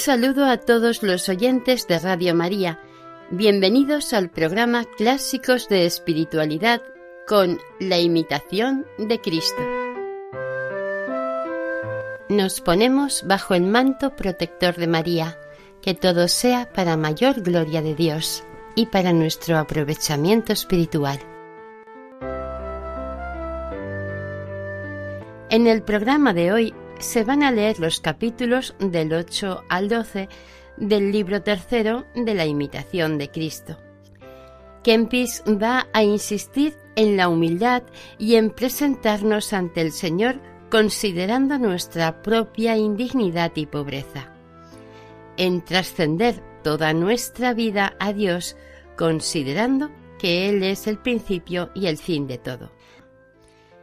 Saludo a todos los oyentes de Radio María. Bienvenidos al programa Clásicos de Espiritualidad con la imitación de Cristo. Nos ponemos bajo el manto protector de María, que todo sea para mayor gloria de Dios y para nuestro aprovechamiento espiritual. En el programa de hoy se van a leer los capítulos del 8 al 12 del libro tercero de la imitación de Cristo. Kempis va a insistir en la humildad y en presentarnos ante el Señor considerando nuestra propia indignidad y pobreza, en trascender toda nuestra vida a Dios considerando que Él es el principio y el fin de todo.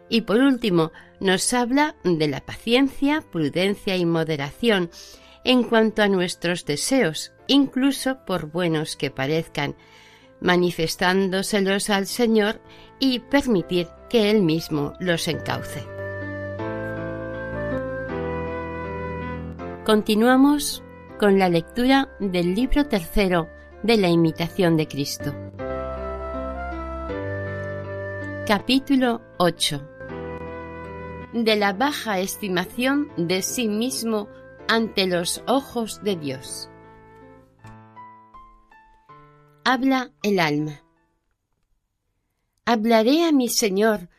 Y por último, nos habla de la paciencia, prudencia y moderación en cuanto a nuestros deseos, incluso por buenos que parezcan, manifestándoselos al Señor y permitir que Él mismo los encauce. Continuamos con la lectura del libro tercero de la imitación de Cristo. Capítulo 8 de la baja estimación de sí mismo ante los ojos de Dios. Habla el alma. ¿Hablaré a mi Señor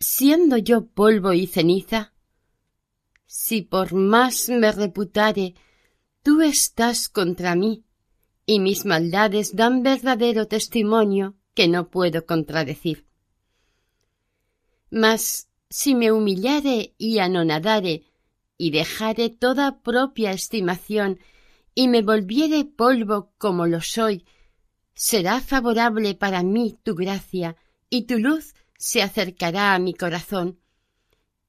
siendo yo polvo y ceniza? Si por más me reputare, tú estás contra mí, y mis maldades dan verdadero testimonio que no puedo contradecir. Mas si me humillare y anonadare, y dejare toda propia estimación, y me volviere polvo como lo soy, será favorable para mí tu gracia, y tu luz se acercará a mi corazón,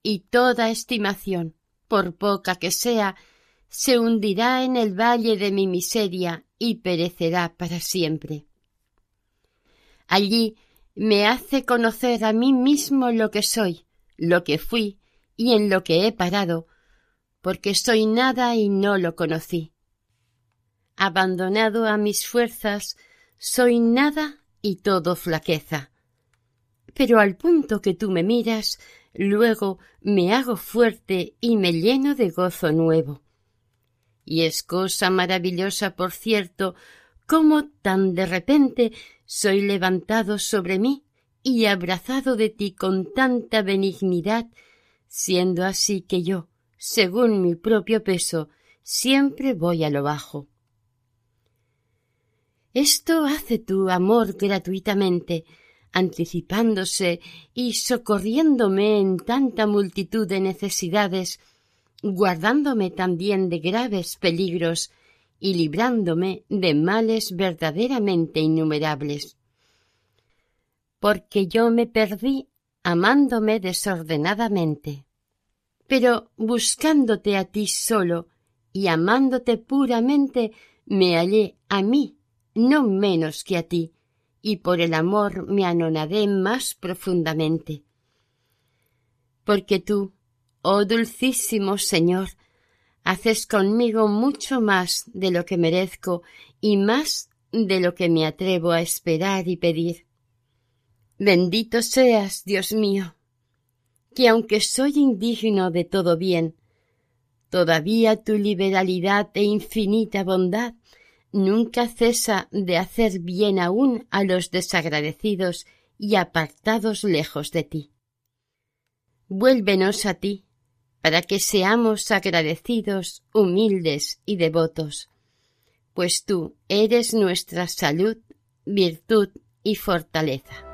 y toda estimación, por poca que sea, se hundirá en el valle de mi miseria y perecerá para siempre. Allí me hace conocer a mí mismo lo que soy, lo que fui y en lo que he parado, porque soy nada y no lo conocí. Abandonado a mis fuerzas, soy nada y todo flaqueza. Pero al punto que tú me miras, luego me hago fuerte y me lleno de gozo nuevo. Y es cosa maravillosa, por cierto, cómo tan de repente soy levantado sobre mí y abrazado de ti con tanta benignidad, siendo así que yo, según mi propio peso, siempre voy a lo bajo. Esto hace tu amor gratuitamente, anticipándose y socorriéndome en tanta multitud de necesidades, guardándome también de graves peligros y librándome de males verdaderamente innumerables porque yo me perdí amándome desordenadamente. Pero buscándote a ti solo y amándote puramente, me hallé a mí, no menos que a ti, y por el amor me anonadé más profundamente. Porque tú, oh dulcísimo Señor, haces conmigo mucho más de lo que merezco y más de lo que me atrevo a esperar y pedir. Bendito seas, Dios mío, que aunque soy indigno de todo bien, todavía tu liberalidad e infinita bondad nunca cesa de hacer bien aún a los desagradecidos y apartados lejos de ti. Vuélvenos a ti, para que seamos agradecidos, humildes y devotos, pues tú eres nuestra salud, virtud y fortaleza.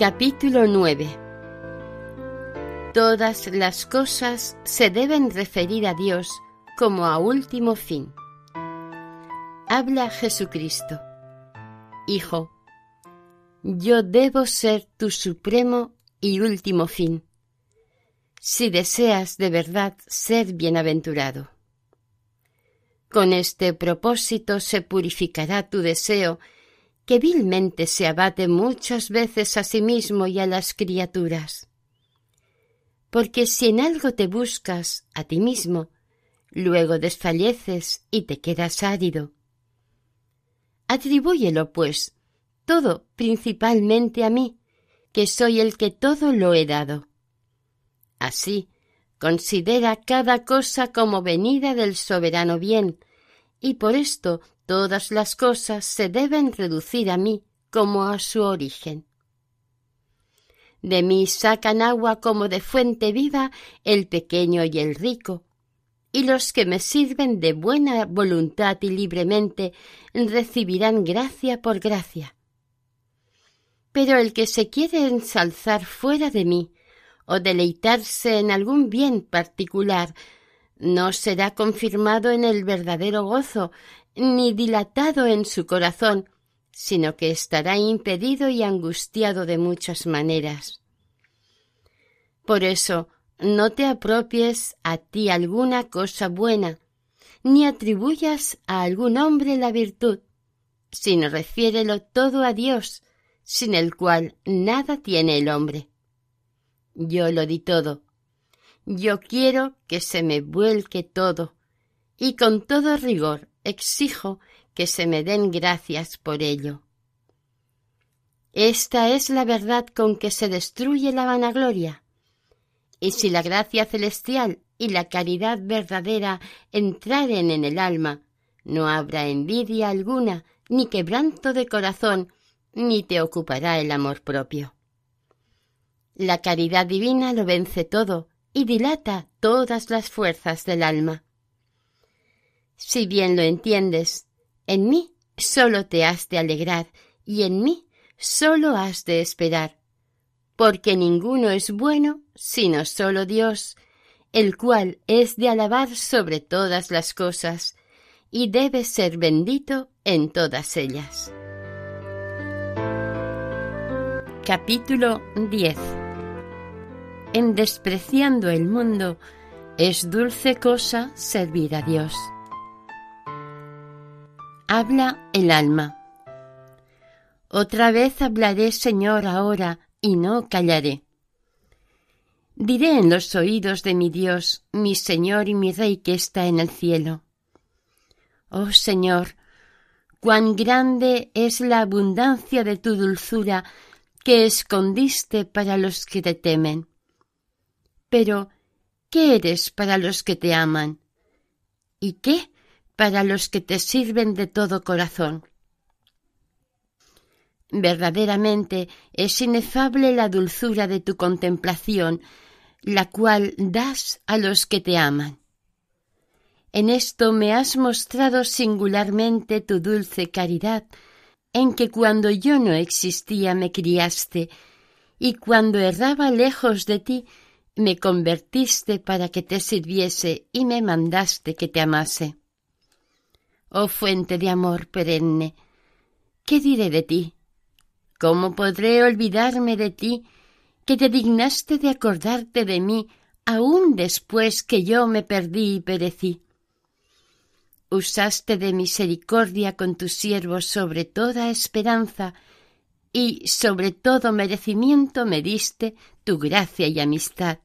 Capítulo 9 Todas las cosas se deben referir a Dios como a último fin. Habla Jesucristo. Hijo, yo debo ser tu supremo y último fin, si deseas de verdad ser bienaventurado. Con este propósito se purificará tu deseo, que vilmente se abate muchas veces a sí mismo y a las criaturas. Porque si en algo te buscas a ti mismo, luego desfalleces y te quedas árido. Atribúyelo, pues, todo principalmente a mí, que soy el que todo lo he dado. Así, considera cada cosa como venida del soberano bien, y por esto todas las cosas se deben reducir a mí como a su origen. De mí sacan agua como de fuente viva el pequeño y el rico, y los que me sirven de buena voluntad y libremente recibirán gracia por gracia. Pero el que se quiere ensalzar fuera de mí, o deleitarse en algún bien particular, no será confirmado en el verdadero gozo, ni dilatado en su corazón, sino que estará impedido y angustiado de muchas maneras. Por eso, no te apropies a ti alguna cosa buena, ni atribuyas a algún hombre la virtud, sino refiérelo todo a Dios, sin el cual nada tiene el hombre. Yo lo di todo. Yo quiero que se me vuelque todo, y con todo rigor exijo que se me den gracias por ello. Esta es la verdad con que se destruye la vanagloria. Y si la gracia celestial y la caridad verdadera entraren en el alma, no habrá envidia alguna, ni quebranto de corazón, ni te ocupará el amor propio. La caridad divina lo vence todo y dilata todas las fuerzas del alma. Si bien lo entiendes, en mí sólo te has de alegrar y en mí sólo has de esperar, porque ninguno es bueno sino sólo Dios, el cual es de alabar sobre todas las cosas y debe ser bendito en todas ellas. Capítulo 10 En despreciando el mundo, es dulce cosa servir a Dios. Habla el alma. Otra vez hablaré, Señor, ahora, y no callaré. Diré en los oídos de mi Dios, mi Señor y mi Rey que está en el cielo. Oh Señor, cuán grande es la abundancia de tu dulzura que escondiste para los que te temen. Pero, ¿qué eres para los que te aman? ¿Y qué para los que te sirven de todo corazón? Verdaderamente es inefable la dulzura de tu contemplación, la cual das a los que te aman. En esto me has mostrado singularmente tu dulce caridad, en que cuando yo no existía me criaste, y cuando erraba lejos de ti me convertiste para que te sirviese y me mandaste que te amase. Oh fuente de amor perenne, ¿qué diré de ti? ¿Cómo podré olvidarme de ti, que te dignaste de acordarte de mí aun después que yo me perdí y perecí? usaste de misericordia con tus siervos sobre toda esperanza, y sobre todo merecimiento me diste tu gracia y amistad.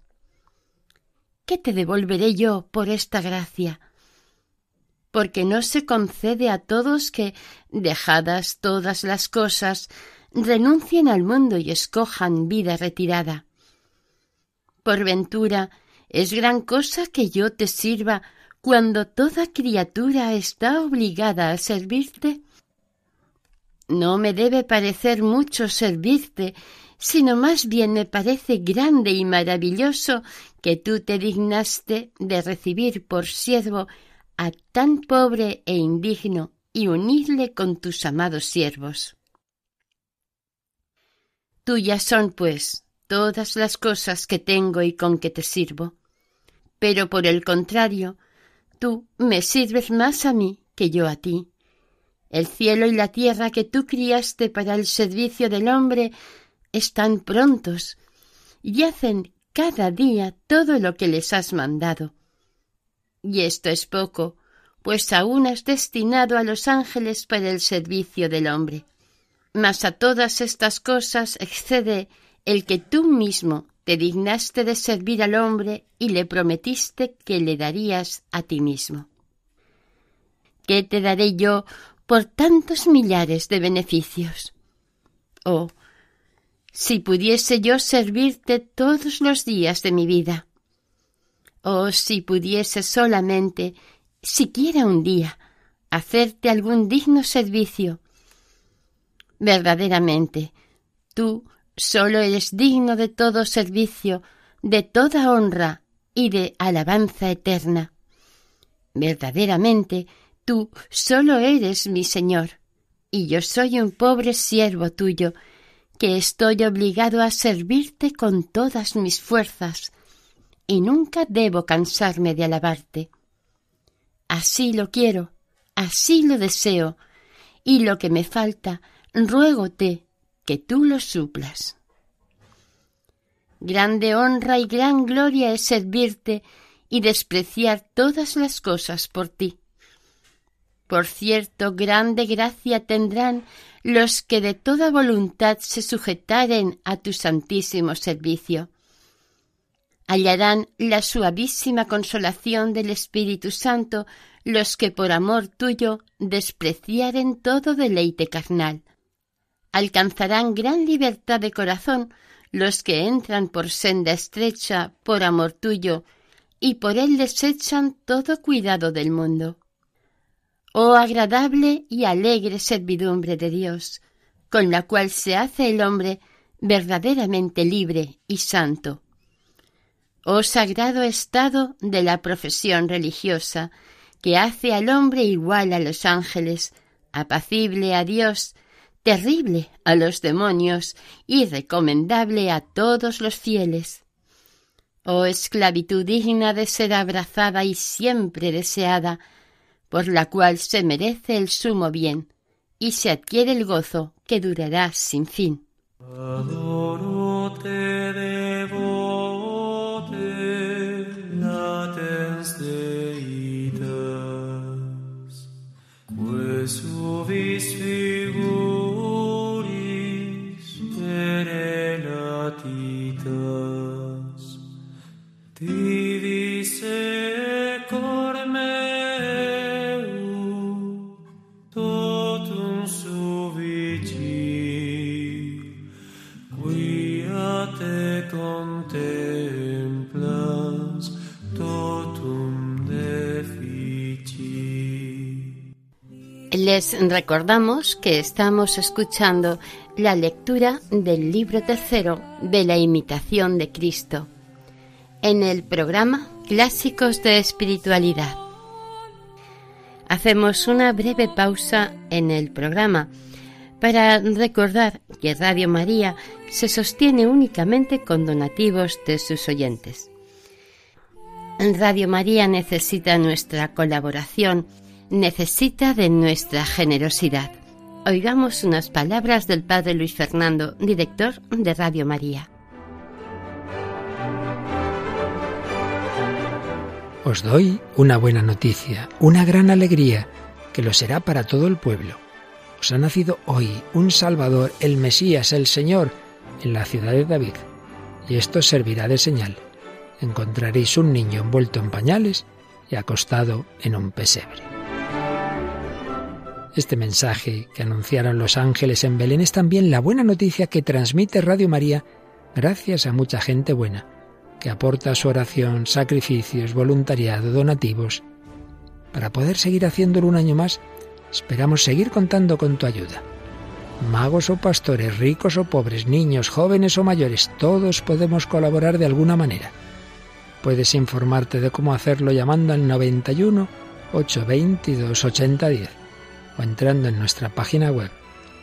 ¿Qué te devolveré yo por esta gracia? Porque no se concede a todos que, dejadas todas las cosas, renuncien al mundo y escojan vida retirada. Por ventura, es gran cosa que yo te sirva cuando toda criatura está obligada a servirte? No me debe parecer mucho servirte, sino más bien me parece grande y maravilloso que tú te dignaste de recibir por siervo a tan pobre e indigno y unirle con tus amados siervos. Tuyas son, pues, todas las cosas que tengo y con que te sirvo. Pero por el contrario, tú me sirves más a mí que yo a ti. El cielo y la tierra que tú criaste para el servicio del hombre están prontos y hacen cada día todo lo que les has mandado. Y esto es poco, pues aún has destinado a los ángeles para el servicio del hombre. Mas a todas estas cosas excede el que tú mismo te dignaste de servir al hombre y le prometiste que le darías a ti mismo. ¿Qué te daré yo por tantos millares de beneficios? Oh, si pudiese yo servirte todos los días de mi vida. Oh, si pudiese solamente, siquiera un día, hacerte algún digno servicio. Verdaderamente, tú solo eres digno de todo servicio, de toda honra y de alabanza eterna. Verdaderamente, tú solo eres mi Señor, y yo soy un pobre siervo tuyo, que estoy obligado a servirte con todas mis fuerzas, y nunca debo cansarme de alabarte. Así lo quiero, así lo deseo, y lo que me falta, ruégote que tú lo suplas. Grande honra y gran gloria es servirte y despreciar todas las cosas por ti. Por cierto, grande gracia tendrán los que de toda voluntad se sujetaren a tu santísimo servicio. Hallarán la suavísima consolación del Espíritu Santo los que por amor tuyo despreciaren todo deleite carnal. Alcanzarán gran libertad de corazón los que entran por senda estrecha por amor tuyo y por él desechan todo cuidado del mundo. Oh agradable y alegre servidumbre de Dios, con la cual se hace el hombre verdaderamente libre y santo. Oh sagrado estado de la profesión religiosa, que hace al hombre igual a los ángeles, apacible a Dios, terrible a los demonios y recomendable a todos los fieles. Oh esclavitud digna de ser abrazada y siempre deseada, por la cual se merece el sumo bien y se adquiere el gozo que durará sin fin. Les recordamos que estamos escuchando la lectura del libro tercero de la imitación de Cristo en el programa Clásicos de Espiritualidad. Hacemos una breve pausa en el programa para recordar que Radio María se sostiene únicamente con donativos de sus oyentes. Radio María necesita nuestra colaboración necesita de nuestra generosidad. Oigamos unas palabras del Padre Luis Fernando, director de Radio María. Os doy una buena noticia, una gran alegría, que lo será para todo el pueblo. Os ha nacido hoy un Salvador, el Mesías, el Señor, en la ciudad de David. Y esto servirá de señal. Encontraréis un niño envuelto en pañales y acostado en un pesebre. Este mensaje que anunciaron los ángeles en Belén es también la buena noticia que transmite Radio María gracias a mucha gente buena, que aporta su oración, sacrificios, voluntariado, donativos. Para poder seguir haciéndolo un año más, esperamos seguir contando con tu ayuda. Magos o pastores, ricos o pobres, niños, jóvenes o mayores, todos podemos colaborar de alguna manera. Puedes informarte de cómo hacerlo llamando al 91 822 8010 o entrando en nuestra página web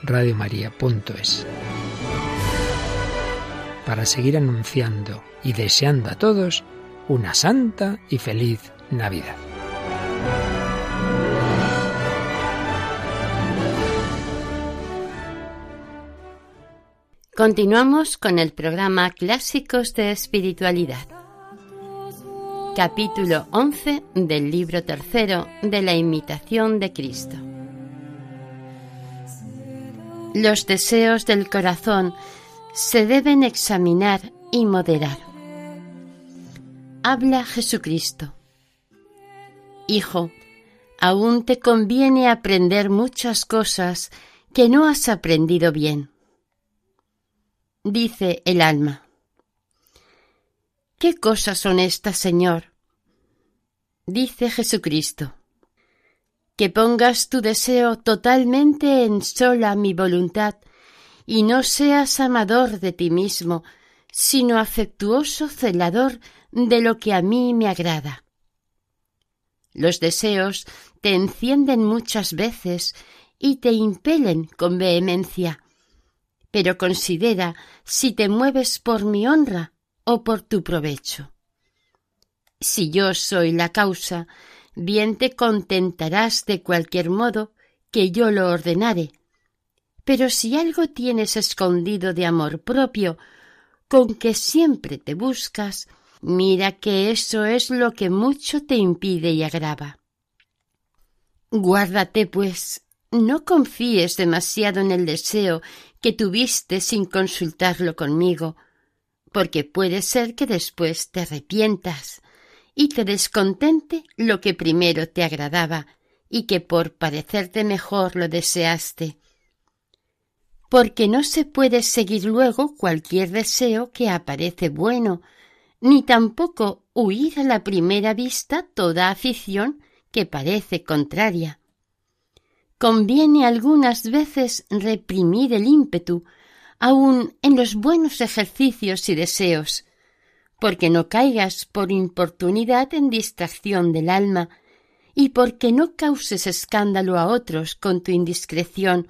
radiomaria.es. para seguir anunciando y deseando a todos una santa y feliz Navidad. Continuamos con el programa Clásicos de Espiritualidad. Capítulo 11 del libro tercero de la imitación de Cristo. Los deseos del corazón se deben examinar y moderar. Habla Jesucristo. Hijo, aún te conviene aprender muchas cosas que no has aprendido bien. Dice el alma. ¿Qué cosas son estas, Señor? Dice Jesucristo. Que pongas tu deseo totalmente en sola mi voluntad y no seas amador de ti mismo, sino afectuoso celador de lo que a mí me agrada. Los deseos te encienden muchas veces y te impelen con vehemencia, pero considera si te mueves por mi honra o por tu provecho. Si yo soy la causa, bien te contentarás de cualquier modo que yo lo ordenare. Pero si algo tienes escondido de amor propio, con que siempre te buscas, mira que eso es lo que mucho te impide y agrava. Guárdate, pues, no confíes demasiado en el deseo que tuviste sin consultarlo conmigo, porque puede ser que después te arrepientas y te descontente lo que primero te agradaba y que por parecerte mejor lo deseaste. Porque no se puede seguir luego cualquier deseo que aparece bueno, ni tampoco huir a la primera vista toda afición que parece contraria. Conviene algunas veces reprimir el ímpetu, aun en los buenos ejercicios y deseos, porque no caigas por importunidad en distracción del alma, y porque no causes escándalo a otros con tu indiscreción,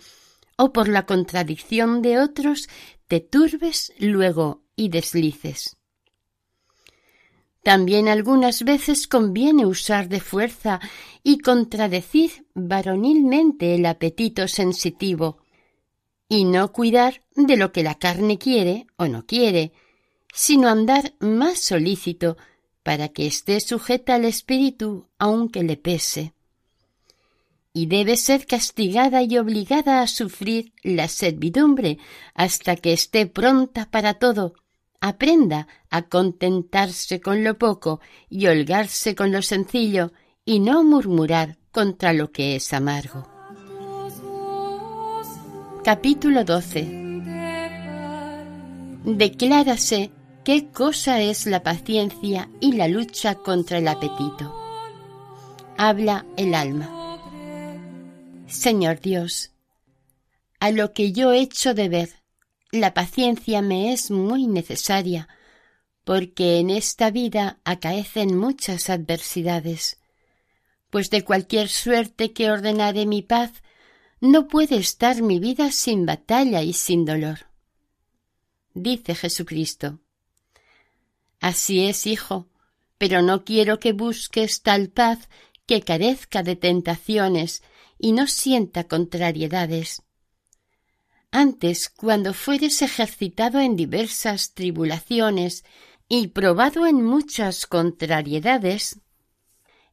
o por la contradicción de otros te turbes luego y deslices. También algunas veces conviene usar de fuerza y contradecir varonilmente el apetito sensitivo, y no cuidar de lo que la carne quiere o no quiere, sino andar más solícito para que esté sujeta al espíritu aunque le pese. Y debe ser castigada y obligada a sufrir la servidumbre hasta que esté pronta para todo, aprenda a contentarse con lo poco y holgarse con lo sencillo y no murmurar contra lo que es amargo. Capítulo 12 Declárase qué cosa es la paciencia y la lucha contra el apetito. Habla el alma. Señor Dios, a lo que yo echo de ver, la paciencia me es muy necesaria, porque en esta vida acaecen muchas adversidades, pues de cualquier suerte que ordenare mi paz, no puede estar mi vida sin batalla y sin dolor. Dice Jesucristo. Así es, hijo, pero no quiero que busques tal paz que carezca de tentaciones y no sienta contrariedades antes, cuando fueres ejercitado en diversas tribulaciones y probado en muchas contrariedades,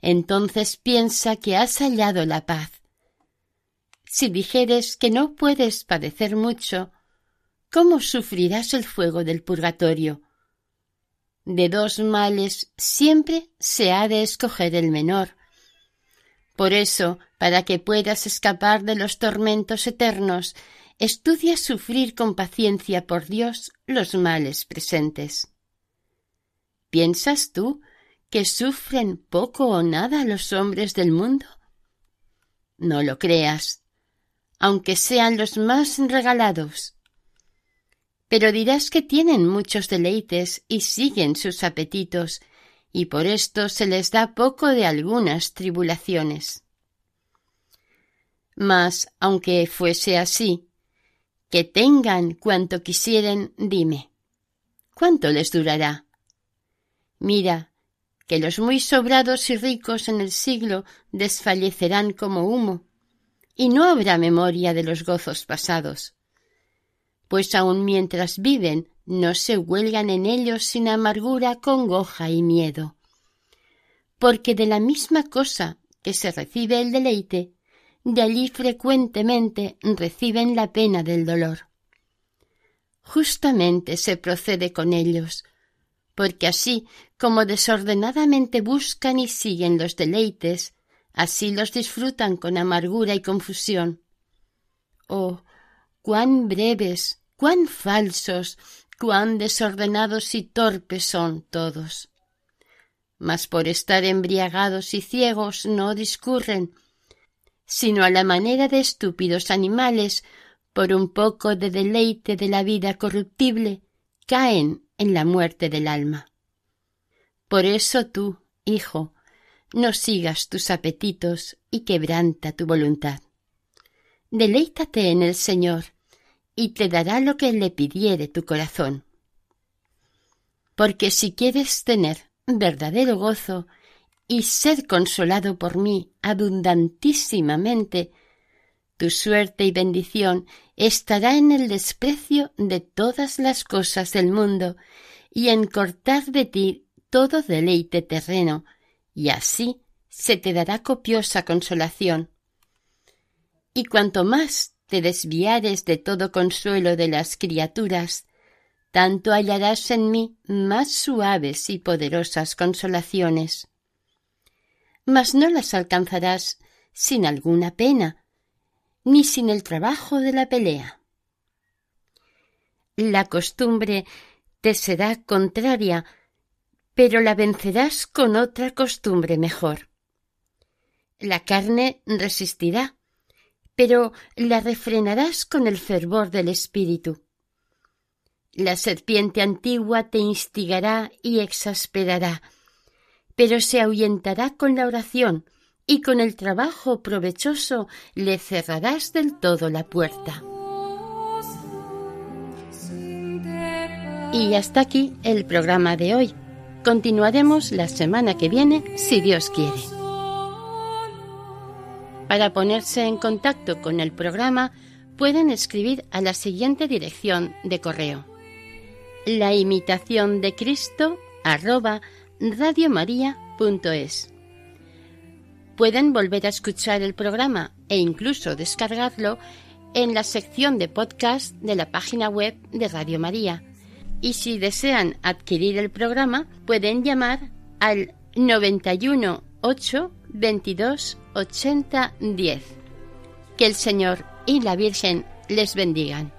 entonces piensa que has hallado la paz. Si dijeres que no puedes padecer mucho, ¿cómo sufrirás el fuego del purgatorio? De dos males siempre se ha de escoger el menor. Por eso, para que puedas escapar de los tormentos eternos estudia sufrir con paciencia por Dios los males presentes. ¿Piensas tú que sufren poco o nada los hombres del mundo? No lo creas, aunque sean los más regalados. Pero dirás que tienen muchos deleites y siguen sus apetitos, y por esto se les da poco de algunas tribulaciones. Mas, aunque fuese así, que tengan cuanto quisieren, dime. ¿cuánto les durará? Mira, que los muy sobrados y ricos en el siglo desfallecerán como humo, y no habrá memoria de los gozos pasados. Pues aun mientras viven, no se huelgan en ellos sin amargura, congoja y miedo. Porque de la misma cosa que se recibe el deleite, de allí frecuentemente reciben la pena del dolor. Justamente se procede con ellos, porque así como desordenadamente buscan y siguen los deleites, así los disfrutan con amargura y confusión. Oh, cuán breves, cuán falsos, cuán desordenados y torpes son todos. Mas por estar embriagados y ciegos no discurren, sino a la manera de estúpidos animales, por un poco de deleite de la vida corruptible, caen en la muerte del alma. Por eso tú, hijo, no sigas tus apetitos y quebranta tu voluntad. Deleítate en el Señor, y te dará lo que le pidiere tu corazón. Porque si quieres tener verdadero gozo y ser consolado por mí abundantísimamente, tu suerte y bendición estará en el desprecio de todas las cosas del mundo y en cortar de ti todo deleite terreno, y así se te dará copiosa consolación. Y cuanto más te desviares de todo consuelo de las criaturas, tanto hallarás en mí más suaves y poderosas consolaciones mas no las alcanzarás sin alguna pena, ni sin el trabajo de la pelea. La costumbre te será contraria, pero la vencerás con otra costumbre mejor. La carne resistirá, pero la refrenarás con el fervor del espíritu. La serpiente antigua te instigará y exasperará, pero se ahuyentará con la oración y con el trabajo provechoso le cerrarás del todo la puerta. Y hasta aquí el programa de hoy. Continuaremos la semana que viene, si Dios quiere. Para ponerse en contacto con el programa, pueden escribir a la siguiente dirección de correo. La imitación de Cristo. Pueden volver a escuchar el programa e incluso descargarlo en la sección de podcast de la página web de Radio María. Y si desean adquirir el programa, pueden llamar al 91 8 22 80 10. Que el Señor y la Virgen les bendigan.